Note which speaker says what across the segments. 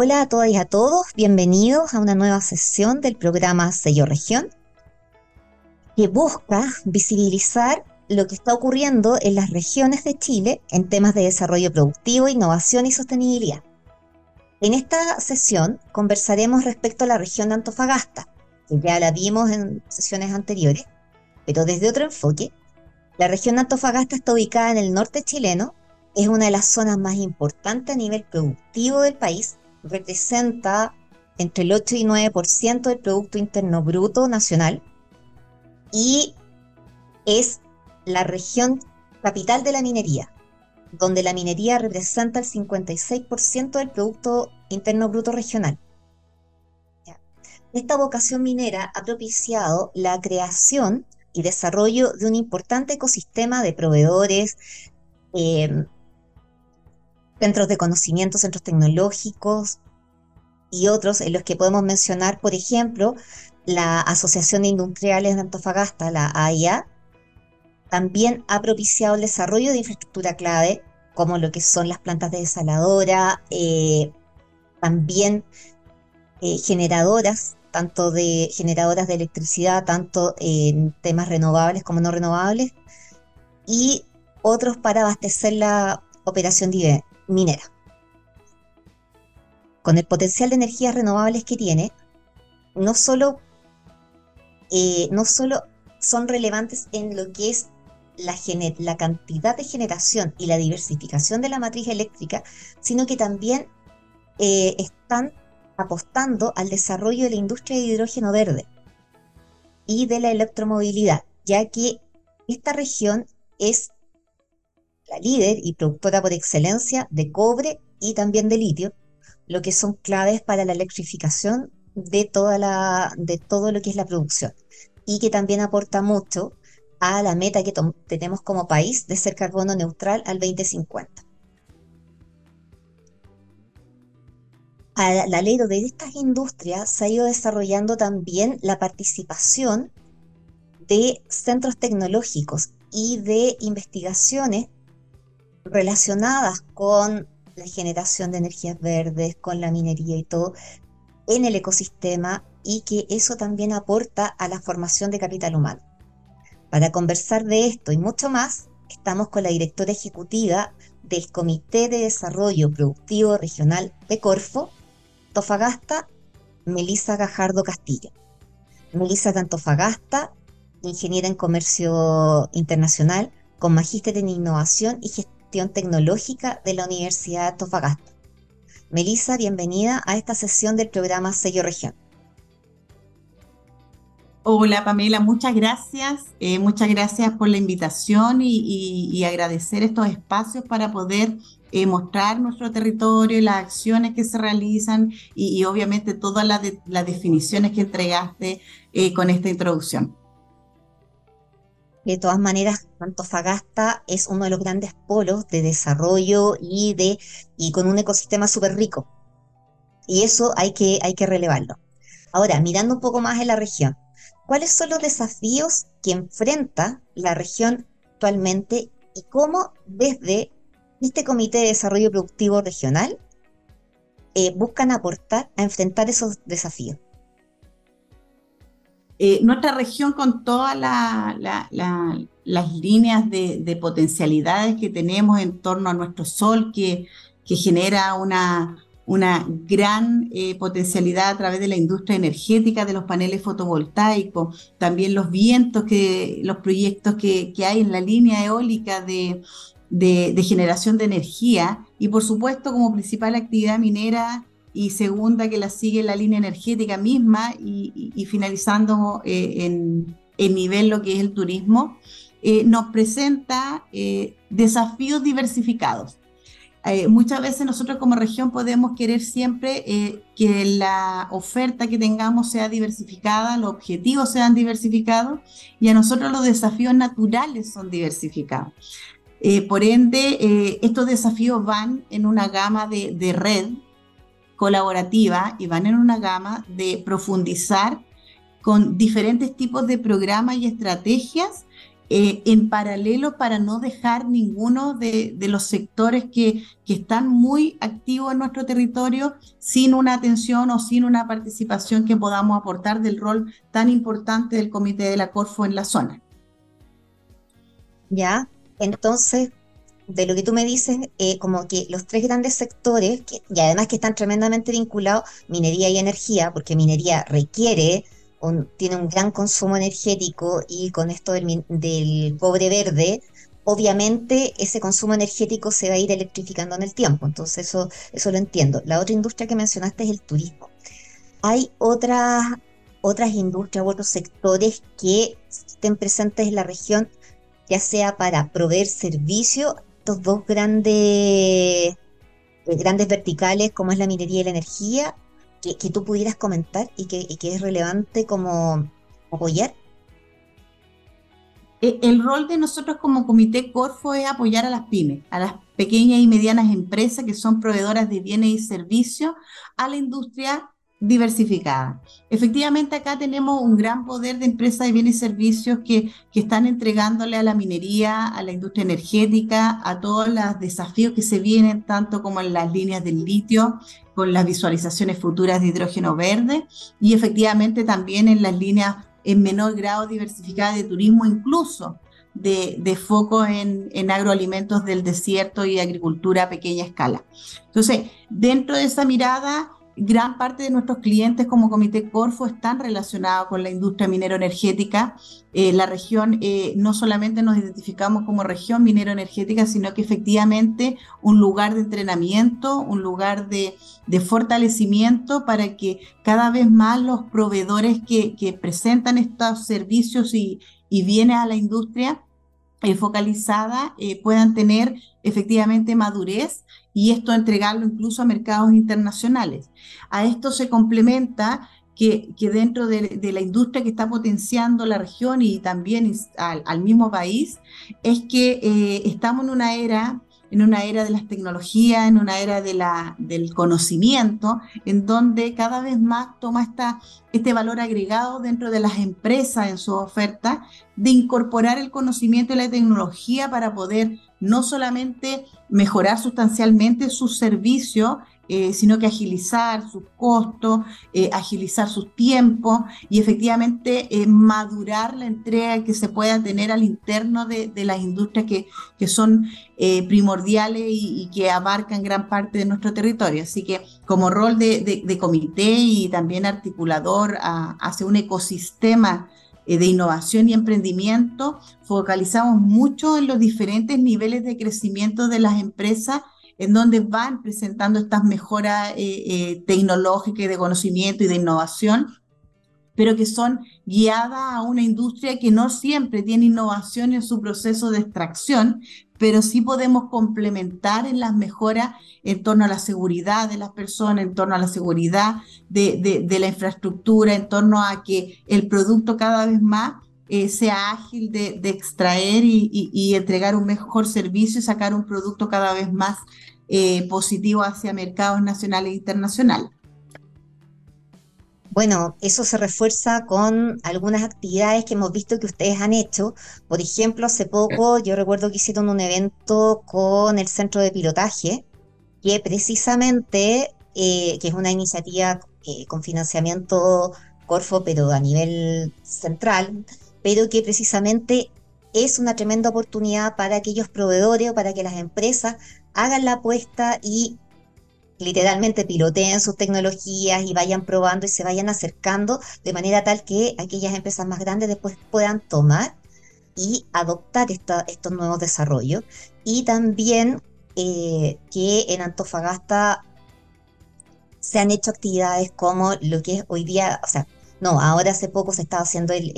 Speaker 1: Hola a todas y a todos, bienvenidos a una nueva sesión del programa Sello Región, que busca visibilizar lo que está ocurriendo en las regiones de Chile en temas de desarrollo productivo, innovación y sostenibilidad. En esta sesión conversaremos respecto a la región de Antofagasta, que ya la vimos en sesiones anteriores, pero desde otro enfoque. La región de Antofagasta está ubicada en el norte chileno, es una de las zonas más importantes a nivel productivo del país representa entre el 8 y 9% del Producto Interno Bruto Nacional y es la región capital de la minería, donde la minería representa el 56% del Producto Interno Bruto Regional. Esta vocación minera ha propiciado la creación y desarrollo de un importante ecosistema de proveedores, eh, centros de conocimiento, centros tecnológicos y otros en los que podemos mencionar, por ejemplo, la Asociación de Industriales de Antofagasta, la AIA, también ha propiciado el desarrollo de infraestructura clave, como lo que son las plantas de desaladora, eh, también eh, generadoras, tanto de generadoras de electricidad, tanto en temas renovables como no renovables, y otros para abastecer la operación minera. Con el potencial de energías renovables que tiene, no solo, eh, no solo son relevantes en lo que es la, la, cantidad de generación y la diversificación de la matriz eléctrica, sino que también eh, están apostando al desarrollo de la industria de hidrógeno verde y de la electromovilidad, ya que esta región es la líder y productora por excelencia de cobre y también de litio, lo que son claves para la electrificación de, toda la, de todo lo que es la producción y que también aporta mucho a la meta que tenemos como país de ser carbono neutral al 2050. Al alero de estas industrias se ha ido desarrollando también la participación de centros tecnológicos y de investigaciones relacionadas con la generación de energías verdes, con la minería y todo en el ecosistema y que eso también aporta a la formación de capital humano. Para conversar de esto y mucho más, estamos con la directora ejecutiva del Comité de Desarrollo Productivo Regional de Corfo, Tofagasta, Melisa Gajardo Castillo. Melisa de Antofagasta, ingeniera en comercio internacional, con magíster en innovación y gestión Tecnológica de la Universidad de Antofagasta. Melissa, bienvenida a esta sesión del programa Sello Región.
Speaker 2: Hola Pamela, muchas gracias. Eh, muchas gracias por la invitación y, agradecer estos espacios para poder eh, mostrar nuestro territorio las acciones que se realizan y, obviamente todas las definiciones que entregaste eh, con esta introducción.
Speaker 1: De todas maneras, Antofagasta es uno de los grandes polos de desarrollo y, de, y con un ecosistema súper rico. Y eso hay que, hay que relevarlo. Ahora, mirando un poco más en la región, ¿cuáles son los desafíos que enfrenta la región actualmente y cómo desde este Comité de Desarrollo Productivo Regional eh, buscan aportar a enfrentar esos desafíos?
Speaker 2: Eh, nuestra región con todas las líneas de, potencialidades que tenemos en torno a nuestro sol, que, que genera una, una gran eh, potencialidad a través de la industria energética, de los paneles fotovoltaicos, también los vientos, que, los proyectos que, que hay en la línea eólica de, de, generación de energía y por supuesto como principal actividad minera y segunda que la sigue la línea energética misma y, finalizando eh, en, en, nivel lo que es el turismo, eh, nos presenta eh, desafíos diversificados. muchas veces nosotros como región podemos querer siempre que la oferta que tengamos sea diversificada, los objetivos sean diversificados y a nosotros los desafíos naturales son diversificados. por ende, estos desafíos van en una gama de red colaborativa y van en una gama de profundizar con diferentes tipos de programas y estrategias eh, en paralelo para no dejar ninguno de, los sectores que, que, están muy activos en nuestro territorio sin una atención o sin una participación que podamos aportar del rol tan importante del Comité de la Corfo en la zona.
Speaker 1: Ya, entonces, de lo que tú me dices, eh, como que los tres grandes sectores, y además que están tremendamente vinculados, minería y energía, porque minería requiere tiene un gran consumo energético y con esto del, cobre verde, obviamente ese consumo energético se va a ir electrificando en el tiempo, entonces eso, eso lo entiendo. La otra industria que mencionaste es el turismo. Hay otras, otras industrias u otros sectores que estén presentes en la región, ya sea para proveer servicio, estos dos grandes, eh, grandes verticales como es la minería y la energía, que, tú pudieras comentar y que, es relevante como apoyar?
Speaker 2: Eh, el rol de nosotros como Comité Corfo es apoyar a las pymes, a las pequeñas y medianas empresas que son proveedoras de bienes y servicios a la industria diversificada. Efectivamente, acá tenemos un gran poder de empresas de bienes y servicios que, que están entregándole a la minería, a la industria energética, a todos los desafíos que se vienen, tanto como en las líneas del litio, con las visualizaciones futuras de hidrógeno verde, y efectivamente también en las líneas en menor grado diversificadas de turismo, incluso de, de, foco en, en, agroalimentos del desierto y agricultura a pequeña escala. Entonces, dentro de esa mirada, gran parte de nuestros clientes como Comité Corfo están relacionados con la industria minero-energética. Eh, la región, eh, no solamente nos identificamos como región minero-energética, sino que efectivamente un lugar de entrenamiento, un lugar de, fortalecimiento para que cada vez más los proveedores que, presentan estos servicios y, y a la industria eh, focalizada puedan tener efectivamente madurez y esto entregarlo incluso a mercados internacionales. A esto se complementa que, que dentro de, la industria que está potenciando la región y también al, mismo país, es que eh, estamos en una era en una era de las tecnologías, en una era de la, del conocimiento, en donde cada vez más toma esta, este valor agregado dentro de las empresas en su oferta, de incorporar el conocimiento y la tecnología para poder no solamente mejorar sustancialmente su servicio, eh, sino que agilizar sus costos, eh, agilizar sus tiempos y efectivamente eh, madurar la entrega que se pueda tener al interno de, las industrias que, que son primordiales y, que abarcan gran parte de nuestro territorio. Así que como rol de, comité y también articulador hacia un ecosistema de innovación y emprendimiento, focalizamos mucho en los diferentes niveles de crecimiento de las empresas en donde van presentando estas mejoras eh, eh, tecnológicas de conocimiento y de innovación, pero que son guiadas a una industria que no siempre tiene innovación en su proceso de extracción, pero sí podemos complementar en las mejoras en torno a la seguridad de las personas, en torno a la seguridad de, la infraestructura, en torno a que el producto cada vez más eh, sea ágil de, extraer y, entregar un mejor servicio y sacar un producto cada vez más eh, positivo hacia mercados nacionales e internacionales.
Speaker 1: Bueno, eso se refuerza con algunas actividades que hemos visto que ustedes han hecho. Por ejemplo, hace poco yo recuerdo que hicieron un evento con el Centro de Pilotaje, que precisamente, eh, que es una iniciativa eh, con financiamiento Corfo, pero a nivel central, pero que precisamente es una tremenda oportunidad para aquellos proveedores o para que las empresas hagan la apuesta y literalmente piloteen sus tecnologías y vayan probando y se vayan acercando de manera tal que aquellas empresas más grandes después puedan tomar y adoptar estos nuevos desarrollos. Y también eh, que en Antofagasta se han hecho actividades como lo que es hoy día, o sea, no, ahora hace poco se estaba haciendo el,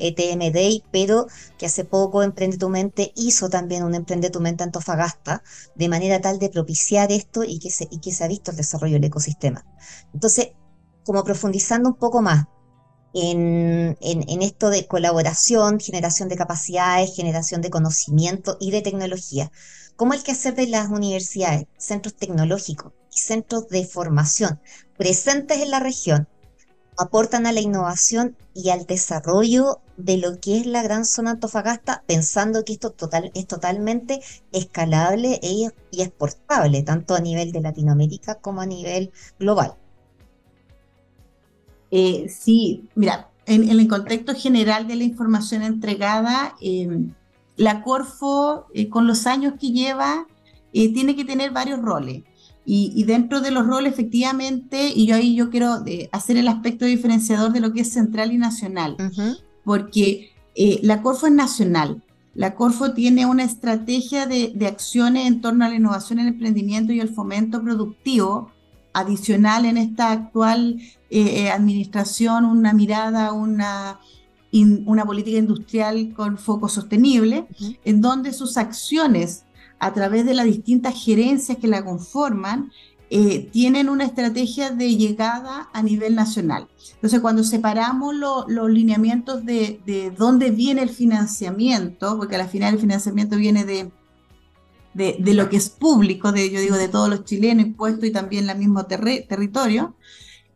Speaker 1: ETM Day, pero que hace poco Emprende tu Mente hizo también un Emprende tu Mente Antofagasta, de manera tal de propiciar esto y que se, y que se ha visto el desarrollo del ecosistema. Entonces, como profundizando un poco más en, en, esto de colaboración, generación de capacidades, generación de conocimiento y de tecnología, ¿cómo el que hacer de las universidades, centros tecnológicos y centros de formación presentes en la región aportan a la innovación y al desarrollo de lo que es la gran zona Antofagasta, pensando que esto total, es totalmente escalable e, y exportable, tanto a nivel de Latinoamérica como a nivel global.
Speaker 2: Eh, sí, mira, en, el contexto general de la información entregada, eh, la Corfo, eh, con los años que lleva, tiene que tener varios roles. Y, dentro de los roles, efectivamente, y yo ahí yo quiero hacer el aspecto diferenciador de lo que es central y nacional, porque la Corfo es nacional. La Corfo tiene una estrategia de, de, acciones en torno a la innovación, el emprendimiento y el fomento productivo adicional en esta actual eh, eh, administración, una mirada, una, una política industrial con foco sostenible, en donde sus acciones a través de las distintas gerencias que la conforman, eh, tienen una estrategia de llegada a nivel nacional. Entonces, cuando separamos los lineamientos de, de, dónde viene el financiamiento, porque al final el financiamiento viene de, de, lo que es público, de, yo digo, de todos los chilenos, impuestos y también el mismo territorio,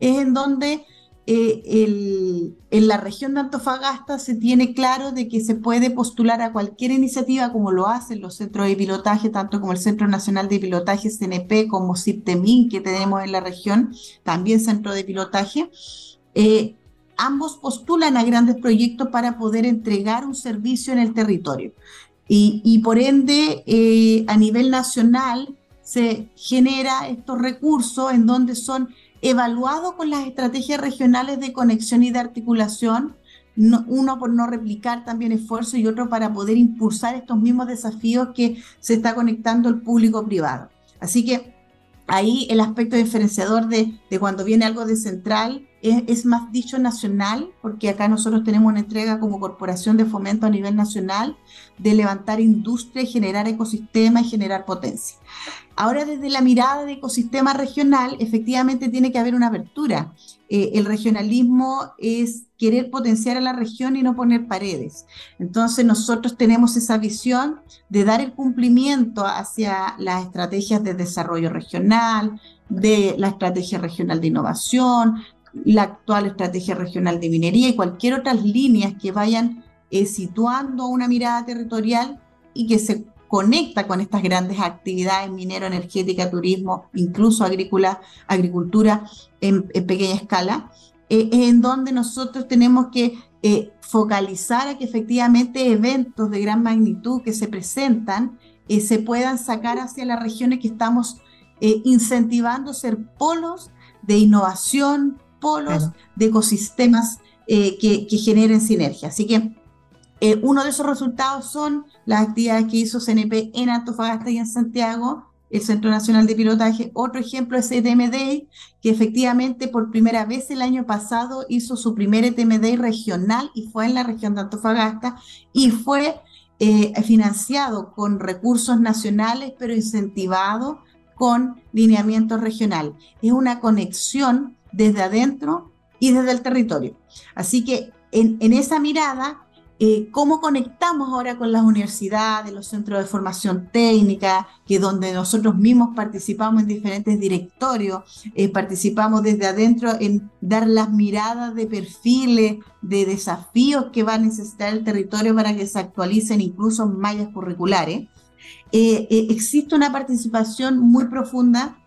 Speaker 2: es en donde eh, en la región de Antofagasta se tiene claro de que se puede postular a cualquier iniciativa como lo hacen los centros de pilotaje, tanto como el Centro Nacional de Pilotaje CNP, como CIPTEMIN que tenemos en la región, también centro de pilotaje. Eh, ambos postulan a grandes proyectos para poder entregar un servicio en el territorio. Y, por ende, eh, a nivel nacional se genera estos recursos en donde son evaluado con las estrategias regionales de conexión y de articulación, uno por no replicar también esfuerzo y otro para poder impulsar estos mismos desafíos que se está conectando el público privado. Así que ahí el aspecto diferenciador de, de cuando viene algo de central es, es, más dicho nacional, porque acá nosotros tenemos una entrega como corporación de fomento a nivel nacional de levantar industria generar ecosistema y generar potencia. Ahora, desde la mirada de ecosistema regional, efectivamente tiene que haber una apertura. Eh, el regionalismo es querer potenciar a la región y no poner paredes. Entonces, nosotros tenemos esa visión de dar el cumplimiento hacia las estrategias de desarrollo regional, de la estrategia regional de innovación, la actual estrategia regional de minería y cualquier otras líneas que vayan eh, situando una mirada territorial y que se conecta con estas grandes actividades minero, energética, turismo, incluso agrícola, agricultura en, pequeña escala, eh, en donde nosotros tenemos que eh, focalizar a que efectivamente eventos de gran magnitud que se presentan eh, se puedan sacar hacia las regiones que estamos incentivando ser polos de innovación, polos de ecosistemas que, que generen sinergia. Así que eh, uno de esos resultados son las actividades que hizo CNP en Antofagasta y en Santiago, el Centro Nacional de Pilotaje. Otro ejemplo es ETMD, que efectivamente por primera vez el año pasado hizo su primer ETMD regional y fue en la región de Antofagasta y fue eh, financiado con recursos nacionales, pero incentivado con lineamiento regional. Es una conexión desde adentro y desde el territorio. Así que en esa mirada eh, cómo conectamos ahora con las universidades, los centros de formación técnica, que donde nosotros mismos participamos en diferentes directorios, eh, participamos desde adentro en dar las miradas de perfiles, de desafíos que va a necesitar el territorio para que se actualicen incluso mallas curriculares. Eh, existe una participación muy profunda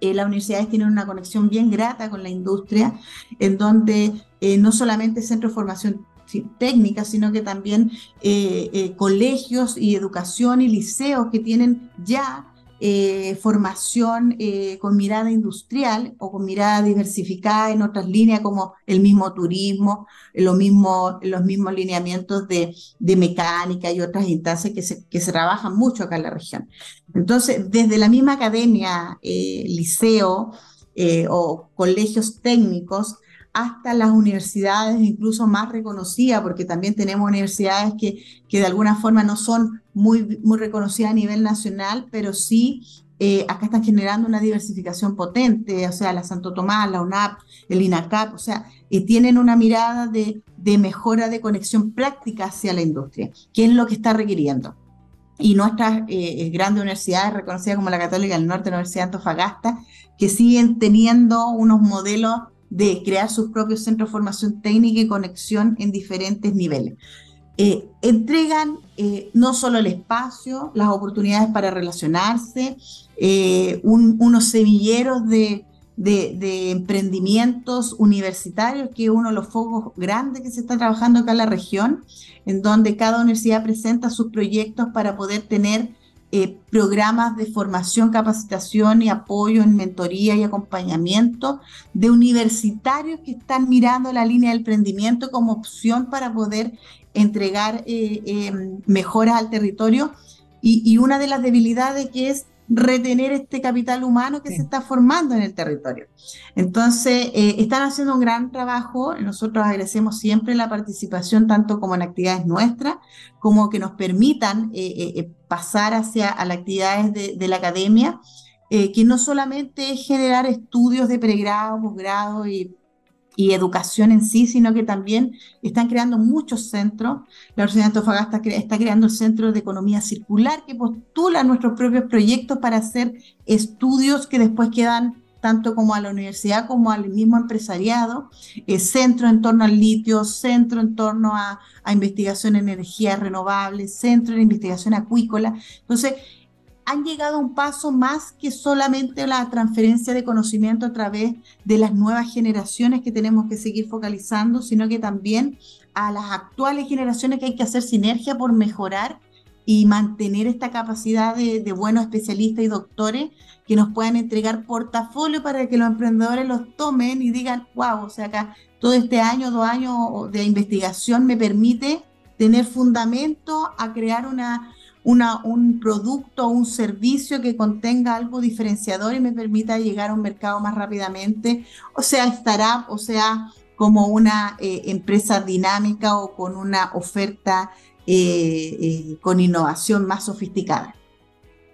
Speaker 2: las universidades tienen una conexión bien grata con la industria, en donde no solamente centros de formación técnicas, sino que también eh, eh, colegios y educación y liceos que tienen ya eh, formación con mirada industrial o con mirada diversificada en otras líneas como el mismo turismo, lo mismo, los mismos lineamientos de, de mecánica y otras instancias que se, que se trabajan mucho acá en la región. Entonces, desde la misma academia, liceo o colegios técnicos, hasta las universidades incluso más reconocidas, porque también tenemos universidades que, que de alguna forma no son muy, muy reconocidas a nivel nacional, pero sí eh, acá están generando una diversificación potente, o sea, la Santo Tomás, la UNAP, el INACAP, o sea, eh, tienen una mirada de, de mejora de conexión práctica hacia la industria, que es lo que está requiriendo. Y nuestras eh, grandes universidades reconocidas como la Católica del Norte, la Universidad de Antofagasta, que siguen teniendo unos modelos de crear sus propios centros de formación técnica y conexión en diferentes niveles. Eh, entregan eh, no solo el espacio, las oportunidades para relacionarse, eh, unos semilleros de, de, emprendimientos universitarios, que es uno de los focos grandes que se está trabajando acá en la región, en donde cada universidad presenta sus proyectos para poder tener eh, programas de formación, capacitación y apoyo en mentoría y acompañamiento de universitarios que están mirando la línea del emprendimiento como opción para poder entregar eh, eh, mejoras al territorio. Y, y, una de las debilidades que es retener este capital humano que se está formando en el territorio. Entonces, eh, están haciendo un gran trabajo. Nosotros agradecemos siempre la participación, tanto como en actividades nuestras, como que nos permitan pasar hacia a las actividades de, la academia, que no solamente es generar estudios de pregrado, posgrado y y educación en sí, sino que también están creando muchos centros. La Universidad de Antofagasta está creando el Centro de Economía Circular, que postula nuestros propios proyectos para hacer estudios que después quedan tanto como a la universidad como al mismo empresariado, eh, centro en torno al litio, centro en torno a, investigación en energías renovables, centro en investigación acuícola. Entonces, han llegado a un paso más que solamente la transferencia de conocimiento a través de las nuevas generaciones que tenemos que seguir focalizando, sino que también a las actuales generaciones que hay que hacer sinergia por mejorar y mantener esta capacidad de, buenos especialistas y doctores que nos puedan entregar portafolio para que los emprendedores los tomen y digan, wow, o sea, acá todo este año, dos años de investigación me permite tener fundamento a crear una, un producto o un servicio que contenga algo diferenciador y me permita llegar a un mercado más rápidamente, o sea, startup, o sea, como una eh, empresa dinámica o con una oferta eh, con innovación más sofisticada.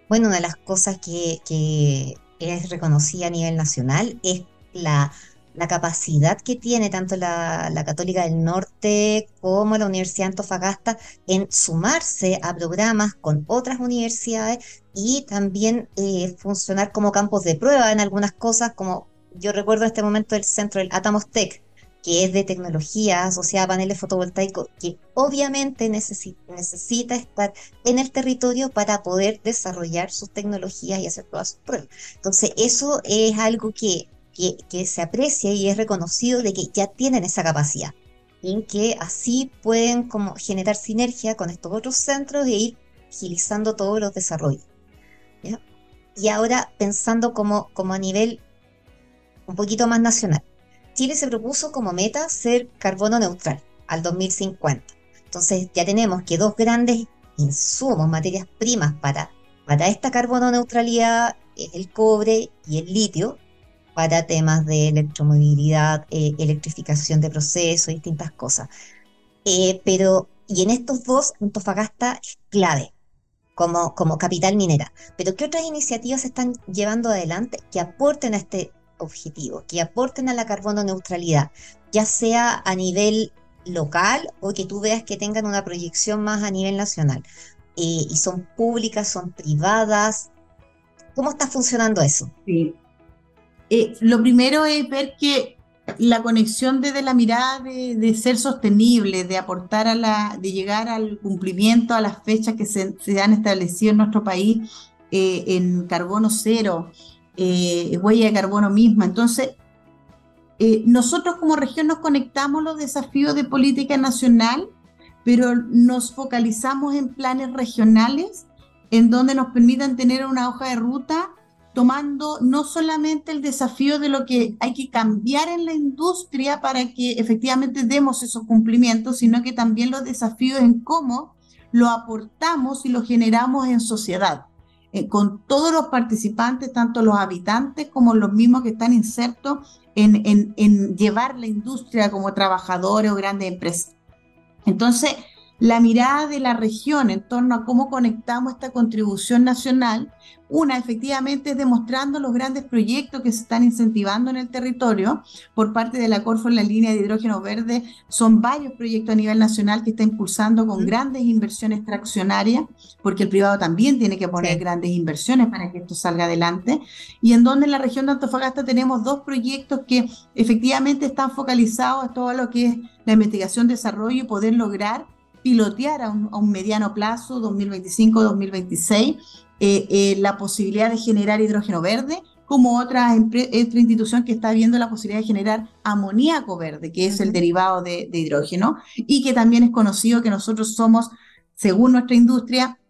Speaker 1: Bueno, una de las cosas que, que es reconocida a nivel nacional es la la capacidad que tiene tanto la, Católica del Norte como la Universidad de Antofagasta en sumarse a programas con otras universidades y también eh, funcionar como campos de prueba en algunas cosas, como yo recuerdo en este momento el centro del Atamos Tech, que es de tecnología asociada a paneles fotovoltaicos, que obviamente necesita, estar en el territorio para poder desarrollar sus tecnologías y hacer todas sus pruebas. Entonces, eso es algo que que, se aprecia y es reconocido de que ya tienen esa capacidad y que así pueden como generar sinergia con estos otros centros e ir agilizando todos los desarrollos. Y ahora pensando como, como a nivel un poquito más nacional. Chile se propuso como meta ser carbono neutral al 2050. Entonces ya tenemos que dos grandes insumos, materias primas para, para esta carbono neutralidad, el cobre y el litio, para temas de electromovilidad, eh, electrificación de procesos, distintas cosas. Eh, pero, y en estos dos, Antofagasta es clave como, como capital minera. Pero ¿qué otras iniciativas se están llevando adelante que aporten a este objetivo, que aporten a la carbono neutralidad, ya sea a nivel local o que tú veas que tengan una proyección más a nivel nacional? Eh, y son públicas, son privadas. ¿Cómo está funcionando eso?
Speaker 2: Sí, eh, lo primero es ver que la conexión desde la mirada de, ser sostenible, de aportar a la, de llegar al cumplimiento a las fechas que se, han establecido en nuestro país eh, en carbono cero, eh, huella de carbono misma. Entonces, nosotros como región nos conectamos los desafíos de política nacional, pero nos focalizamos en planes regionales en donde nos permitan tener una hoja de ruta tomando no solamente el desafío de lo que hay que cambiar en la industria para que efectivamente demos esos cumplimientos, sino que también los desafíos en cómo lo aportamos y lo generamos en sociedad, eh, con todos los participantes, tanto los habitantes como los mismos que están insertos en, en llevar la industria como trabajadores o grandes empresas. Entonces, la mirada de la región en torno a cómo conectamos esta contribución nacional. Una, efectivamente, es demostrando los grandes proyectos que se están incentivando en el territorio por parte de la Corfo en la línea de hidrógeno verde. Son varios proyectos a nivel nacional que está impulsando con grandes inversiones traccionarias, porque el privado también tiene que poner grandes inversiones para que esto salga adelante. Y en donde en la región de Antofagasta tenemos dos proyectos que efectivamente están focalizados a todo lo que es la investigación, desarrollo y poder lograr pilotear a un, mediano plazo, 2025-2026, eh, eh, la posibilidad de generar hidrógeno verde, como otra, otra institución que está viendo la posibilidad de generar amoníaco verde, que es el derivado de, hidrógeno, y que también es conocido que nosotros somos, según nuestra industria,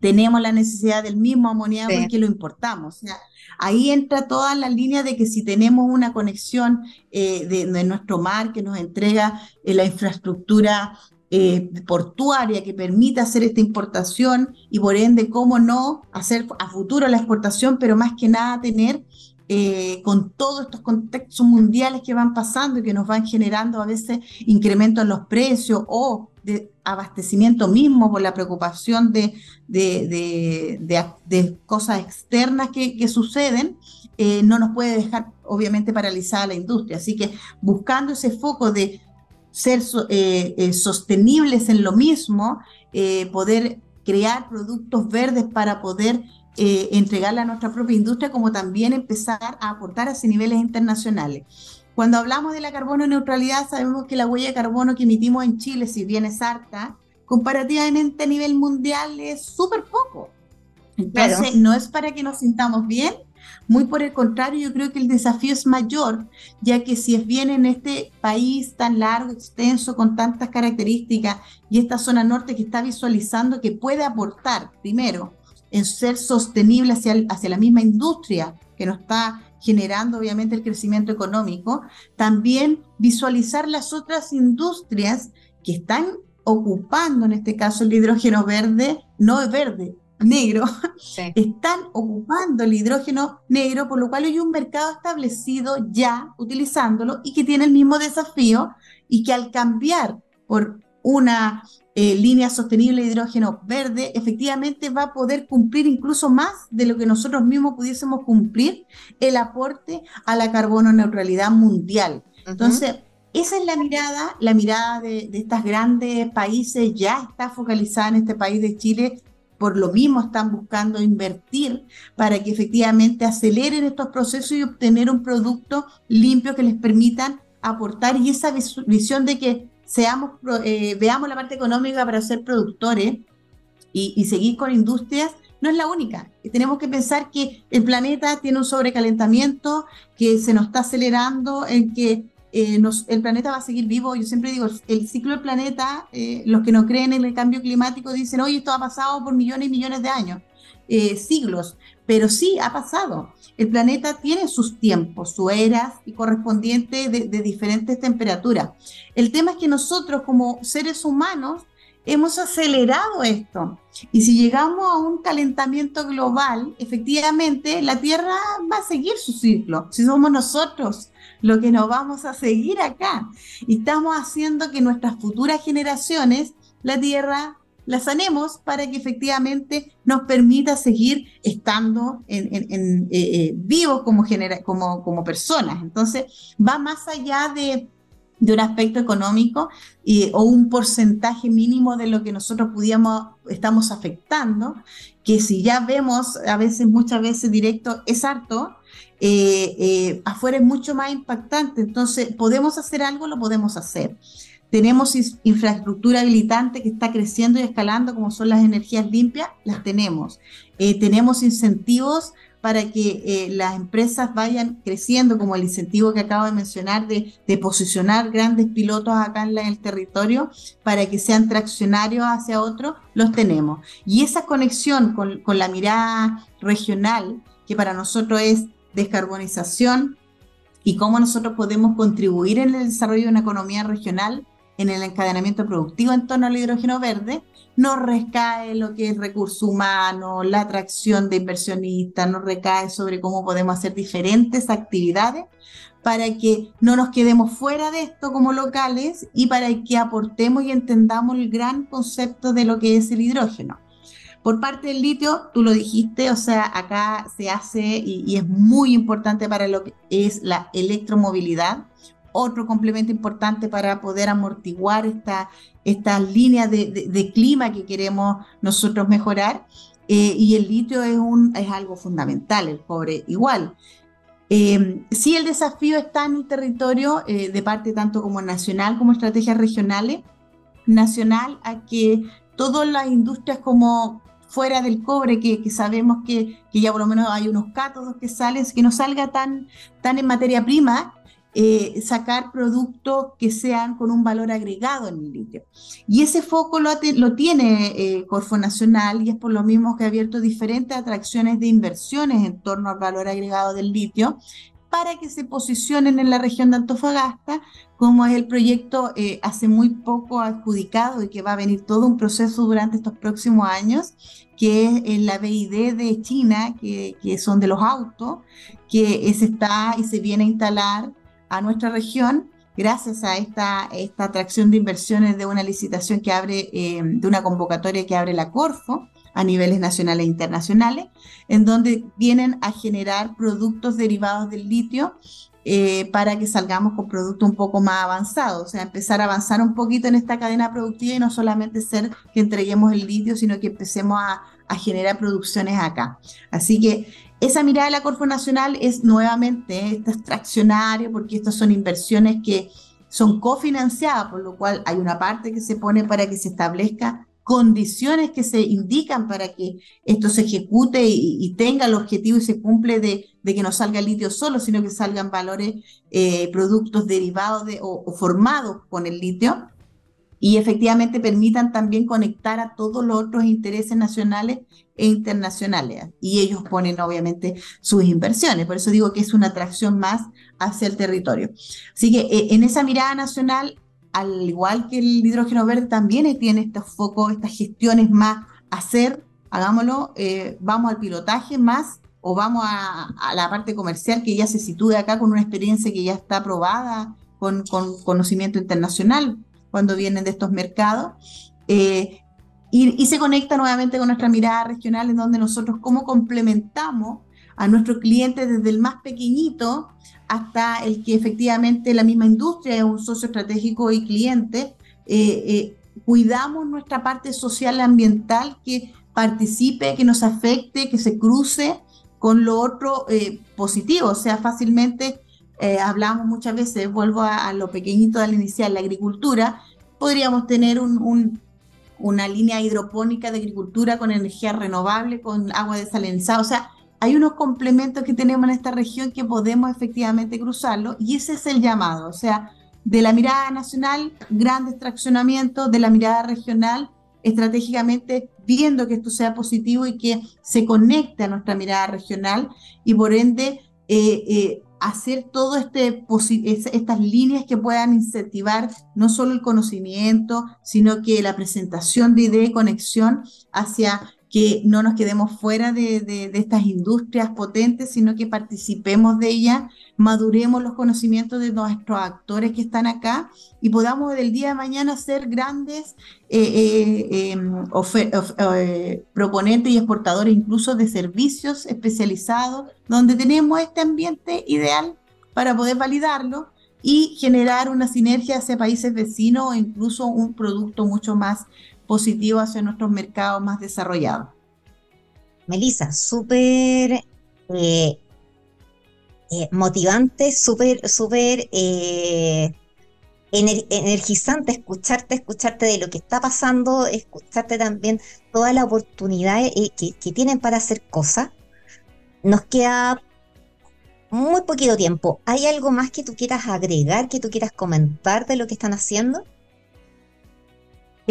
Speaker 2: tenemos la necesidad del mismo amoníaco y que lo importamos. O sea, ahí entra toda la línea de que si tenemos una conexión eh, de, de, nuestro mar que nos entrega la infraestructura eh, portuaria que permita hacer esta importación y por ende, cómo no hacer a futuro la exportación, pero más que nada tener eh, con todos estos contextos mundiales que van pasando y que nos van generando a veces incrementos en los precios o de abastecimiento mismo por la preocupación de, de, de, cosas externas que, suceden, eh, no nos puede dejar obviamente paralizada la industria. Así que buscando ese foco de ser eh, eh, sostenibles en lo mismo, eh, poder crear productos verdes para poder entregarle a nuestra propia industria, como también empezar a aportar a niveles internacionales. Cuando hablamos de la carbono neutralidad, sabemos que la huella de carbono que emitimos en Chile, si bien es harta, comparativamente a nivel mundial es súper poco. Entonces, no es para que nos sintamos bien, muy por el contrario, yo creo que el desafío es mayor, ya que si es bien en este país tan largo, extenso, con tantas características, y esta zona norte que está visualizando que puede aportar, primero, en ser sostenible hacia, la misma industria que nos está generando obviamente el crecimiento económico, también visualizar las otras industrias que están ocupando en este caso el hidrógeno verde, no es verde, negro, están ocupando el hidrógeno negro, por lo cual hay un mercado establecido ya utilizándolo y que tiene el mismo desafío y que al cambiar por una eh, línea sostenible de hidrógeno verde, efectivamente va a poder cumplir incluso más de lo que nosotros mismos pudiésemos cumplir el aporte a la carbono neutralidad mundial. Entonces, esa es la mirada, la mirada de, de estos grandes países, ya está focalizada en este país de Chile por lo mismo están buscando invertir para que efectivamente aceleren estos procesos y obtener un producto limpio que les permitan aportar y esa visión de que seamos, eh, veamos la parte económica para ser productores y, y seguir con industrias no es la única. Tenemos que pensar que el planeta tiene un sobrecalentamiento, que se nos está acelerando, en que eh, el planeta va a seguir vivo. Yo siempre digo, el ciclo del planeta, eh, los que no creen en el cambio climático dicen, oye, esto ha pasado por millones y millones de años, eh, siglos, pero sí ha pasado. El planeta tiene sus tiempos, sus eras y correspondientes de, de diferentes temperaturas. El tema es que nosotros como seres humanos hemos acelerado esto. Y si llegamos a un calentamiento global, efectivamente la Tierra va a seguir su ciclo. Si somos nosotros lo que nos vamos a seguir acá. Y estamos haciendo que nuestras futuras generaciones, la Tierra, la sanemos para que efectivamente nos permita seguir estando en, eh, eh, vivos como, como, como personas. Entonces, va más allá de, de un aspecto económico y, o un porcentaje mínimo de lo que nosotros pudiéramos, estamos afectando, que si ya vemos a veces, muchas veces directo, es harto, eh, eh, afuera es mucho más impactante. Entonces, ¿podemos hacer algo? Lo podemos hacer. Tenemos infraestructura habilitante que está creciendo y escalando, como son las energías limpias, las tenemos. Eh, tenemos incentivos para que las empresas vayan creciendo, como el incentivo que acabo de mencionar de, posicionar grandes pilotos acá en, el territorio para que sean traccionarios hacia otros, los tenemos. Y esa conexión con, con la mirada regional, que para nosotros es descarbonización y cómo nosotros podemos contribuir en el desarrollo de una economía regional en el encadenamiento productivo en torno al hidrógeno verde, nos recae lo que es recurso humano, la atracción de inversionistas, nos recae sobre cómo podemos hacer diferentes actividades para que no nos quedemos fuera de esto como locales y para que aportemos y entendamos el gran concepto de lo que es el hidrógeno. Por parte del litio, tú lo dijiste, o sea, acá se hace y, es muy importante para lo que es la electromovilidad, otro complemento importante para poder amortiguar esta, estas líneas de, clima que queremos nosotros mejorar. Eh, y el litio es, un, es algo fundamental, el cobre igual. Eh, sí, el desafío está en el territorio eh, de parte tanto como nacional como estrategias regionales. Nacional a que todas las industrias como fuera del cobre, que, sabemos que, que, ya por lo menos hay unos cátodos que salen, que no salga tan, tan en materia prima, eh, sacar productos que sean con un valor agregado en el litio. Y ese foco lo, tiene eh, Corfo Nacional y es por lo mismo que ha abierto diferentes atracciones de inversiones en torno al valor agregado del litio para que se posicionen en la región de Antofagasta, como es el proyecto eh, hace muy poco adjudicado y que va a venir todo un proceso durante estos próximos años, que es en la BID de China, que, que son de los autos, que se está y se viene a instalar a nuestra región gracias a esta, esta atracción de inversiones de una licitación que abre, eh, de una convocatoria que abre la Corfo a niveles nacionales e internacionales, en donde vienen a generar productos derivados del litio eh, para que salgamos con productos un poco más avanzados, o sea, empezar a avanzar un poquito en esta cadena productiva y no solamente ser que entreguemos el litio, sino que empecemos a, a generar producciones acá. Así que esa mirada de la Corfo Nacional es nuevamente este extraccionario, porque estas son inversiones que son cofinanciadas, por lo cual hay una parte que se pone para que se establezca condiciones que se indican para que esto se ejecute y, tenga el objetivo y se cumple de, que no salga litio solo, sino que salgan valores, eh, productos derivados de, o, formados con el litio y efectivamente permitan también conectar a todos los otros intereses nacionales e internacionales. Y ellos ponen obviamente sus inversiones. Por eso digo que es una atracción más hacia el territorio. Así que eh, en esa mirada nacional, al igual que el hidrógeno verde, también tiene estos focos, estas gestiones más hacer, hagámoslo, eh, vamos al pilotaje más o vamos a, la parte comercial que ya se sitúe acá con una experiencia que ya está aprobada con, con conocimiento internacional cuando vienen de estos mercados. Eh, y, se conecta nuevamente con nuestra mirada regional en donde nosotros cómo complementamos a nuestros clientes desde el más pequeñito hasta el que efectivamente la misma industria es un socio estratégico y cliente, eh, eh, cuidamos nuestra parte social ambiental que participe, que nos afecte, que se cruce con lo otro positivo, o sea, fácilmente eh, hablamos muchas veces, vuelvo a, lo pequeñito del inicial, la agricultura, podríamos tener una línea hidropónica de agricultura con energía renovable, con agua desalinizada, o sea, hay unos complementos que tenemos en esta región que podemos efectivamente cruzarlo y ese es el llamado, o sea, de la mirada nacional, gran extraccionamiento, de la mirada regional, estratégicamente viendo que esto sea positivo y que se conecte a nuestra mirada regional y por ende eh, eh, hacer todas este, estas líneas que puedan incentivar no solo el conocimiento, sino que la presentación de idea y conexión hacia que no nos quedemos fuera de, estas industrias potentes, sino que participemos de ellas, maduremos los conocimientos de nuestros actores que están acá y podamos del día de mañana ser grandes eh, eh, em, eh, proponentes y exportadores incluso de servicios especializados, donde tenemos este ambiente ideal para poder validarlo y generar una sinergia hacia países vecinos o incluso un producto mucho más positivo hacia nuestros mercados más desarrollados.
Speaker 1: Melissa, súper eh, eh, motivante, súper, súper eh, energizante escucharte, escucharte de lo que está pasando, escucharte también todas las oportunidades que, que tienen para hacer cosas. Nos queda muy poquito tiempo. ¿Hay algo más que tú quieras agregar, que tú quieras comentar de lo que están haciendo?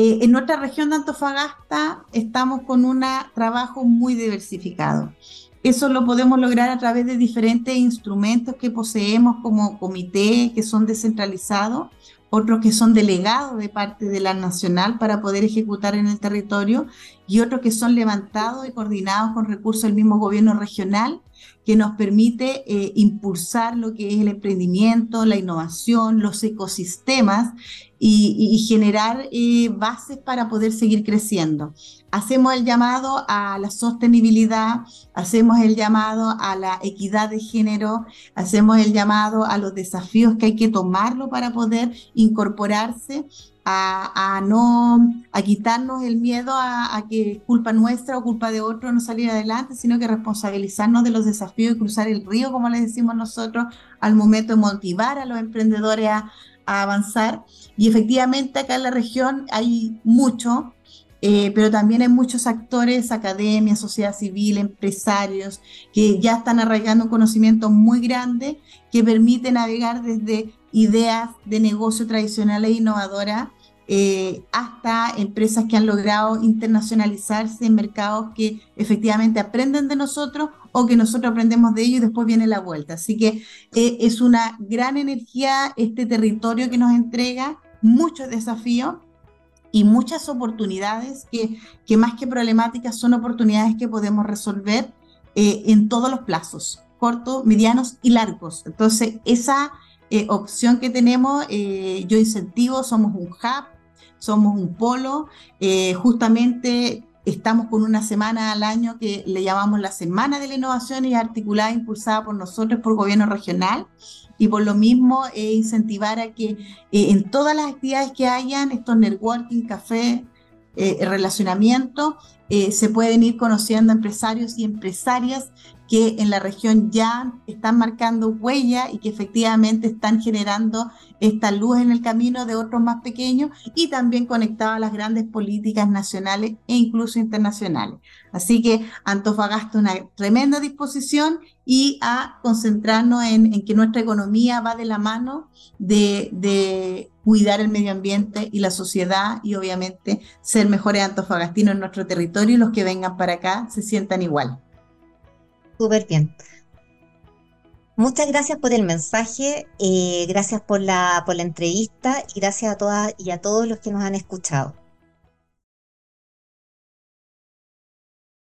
Speaker 2: Eh, en nuestra región de Antofagasta estamos con un trabajo muy diversificado. Eso lo podemos lograr a través de diferentes instrumentos que poseemos como comité, que son descentralizados, otros que son delegados de parte de la nacional para poder ejecutar en el territorio y otros que son levantados y coordinados con recursos del mismo gobierno regional que nos permite eh, impulsar lo que es el emprendimiento, la innovación, los ecosistemas y, generar eh, bases para poder seguir creciendo. Hacemos el llamado a la sostenibilidad, hacemos el llamado a la equidad de género, hacemos el llamado a los desafíos que hay que tomarlo para poder incorporarse a, no a quitarnos el miedo a, que culpa nuestra o culpa de otro no salir adelante, sino que responsabilizarnos de los desafíos y cruzar el río, como le decimos nosotros, al momento de motivar a los emprendedores a, avanzar. Y efectivamente acá en la región hay mucho, eh, pero también hay muchos actores, academia, sociedad civil, empresarios, que ya están arraigando un conocimiento muy grande que permite navegar desde ideas de negocio tradicionales e innovadoras eh, hasta empresas que han logrado internacionalizarse en mercados que efectivamente aprenden de nosotros o que nosotros aprendemos de ellos y después viene la vuelta. Así que eh, es una gran energía este territorio que nos entrega, muchos desafíos y muchas oportunidades que, que más que problemáticas son oportunidades que podemos resolver eh, en todos los plazos, cortos, medianos y largos. Entonces, esa opción que tenemos, yo incentivo, somos un hub, somos un polo, eh, justamente estamos con una semana al año que le llamamos la Semana de la Innovación y articulada, impulsada por nosotros, por gobierno regional, y por lo mismo eh, incentivar a que eh, en todas las actividades que hayan, estos networking, café, relacionamiento, se pueden ir conociendo empresarios y empresarias que en la región ya están marcando huella y que efectivamente están generando esta luz en el camino de otros más pequeños y también conectado a las grandes políticas nacionales e incluso internacionales. Así que Antofagasta una tremenda disposición y a concentrarnos en, que nuestra economía va de la mano de, cuidar el medio ambiente y la sociedad y obviamente ser mejores antofagastinos en nuestro territorio y los que vengan para acá se sientan igual.
Speaker 1: Súper bien. Muchas gracias por el mensaje, eh, gracias por la, por la entrevista y gracias a todas y a todos los que nos han escuchado.